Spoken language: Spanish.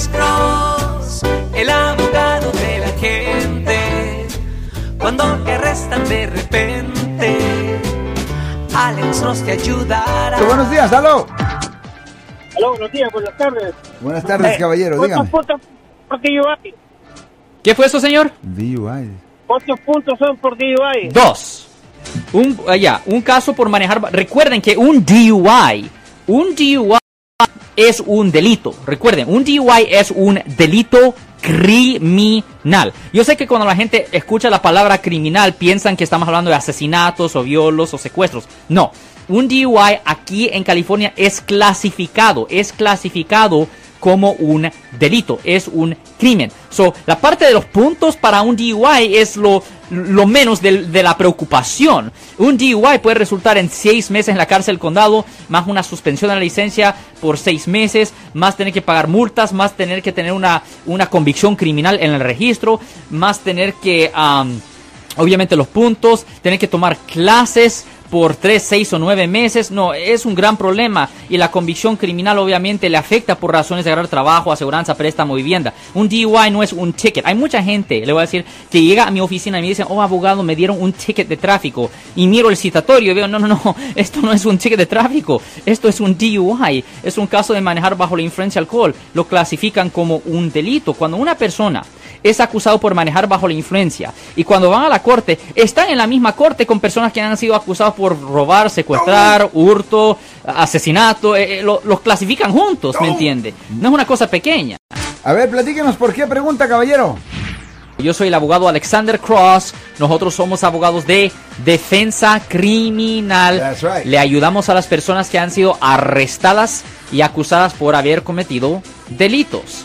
Alex Cross, el abogado de la gente. Cuando te arrestan de repente, Alex Cross te ayudará. Buenos días, aló. Aló, buenos días, buenas tardes. Buenas tardes, Eh, caballero, ¿Cuántos dígame. puntos por DUI? ¿Qué fue eso, señor? DUI. ¿Cuántos puntos son por DUI? Dos. Un, ah, ya, un caso por manejar. Recuerden que un DUI, un DUI es un delito. Recuerden, un DUI es un delito criminal. Yo sé que cuando la gente escucha la palabra criminal piensan que estamos hablando de asesinatos o violos o secuestros. No, un DUI aquí en California es clasificado, es clasificado como un delito, es un crimen. So, la parte de los puntos para un DUI es lo, lo menos del- de, la preocupación. Un DUI puede resultar en seis meses en la cárcel del condado, más una suspensión de la licencia por seis meses, más tener que pagar multas, más tener que tener una, una convicción criminal en el registro, más tener que, am, obviamente los puntos, tener que tomar clases por 3, 6 o 9 meses, no, es un gran problema y la convicción criminal obviamente le afecta por razones de agarrar trabajo, aseguranza, préstamo, vivienda. Un DUI no es un ticket. Hay mucha gente, le voy a decir, que llega a mi oficina y me dicen, oh abogado, me dieron un ticket de tráfico y miro el citatorio y veo, no, no, no, esto no es un ticket de tráfico, esto es un DUI, es un caso de manejar bajo la influencia alcohol, lo clasifican como un delito. Cuando una persona es acusado por manejar bajo la influencia. Y cuando van a la corte, están en la misma corte con personas que han sido acusados por robar, secuestrar, hurto, asesinato. eh, eh, lo- los clasifican juntos, ¿me entiende? No es una cosa pequeña. A ver, platíquenos por qué pregunta, caballero. Yo soy el abogado Alexander Cross. Nosotros somos abogados de defensa criminal. That's right. Le ayudamos a las personas que han sido arrestadas y acusadas por haber cometido delitos.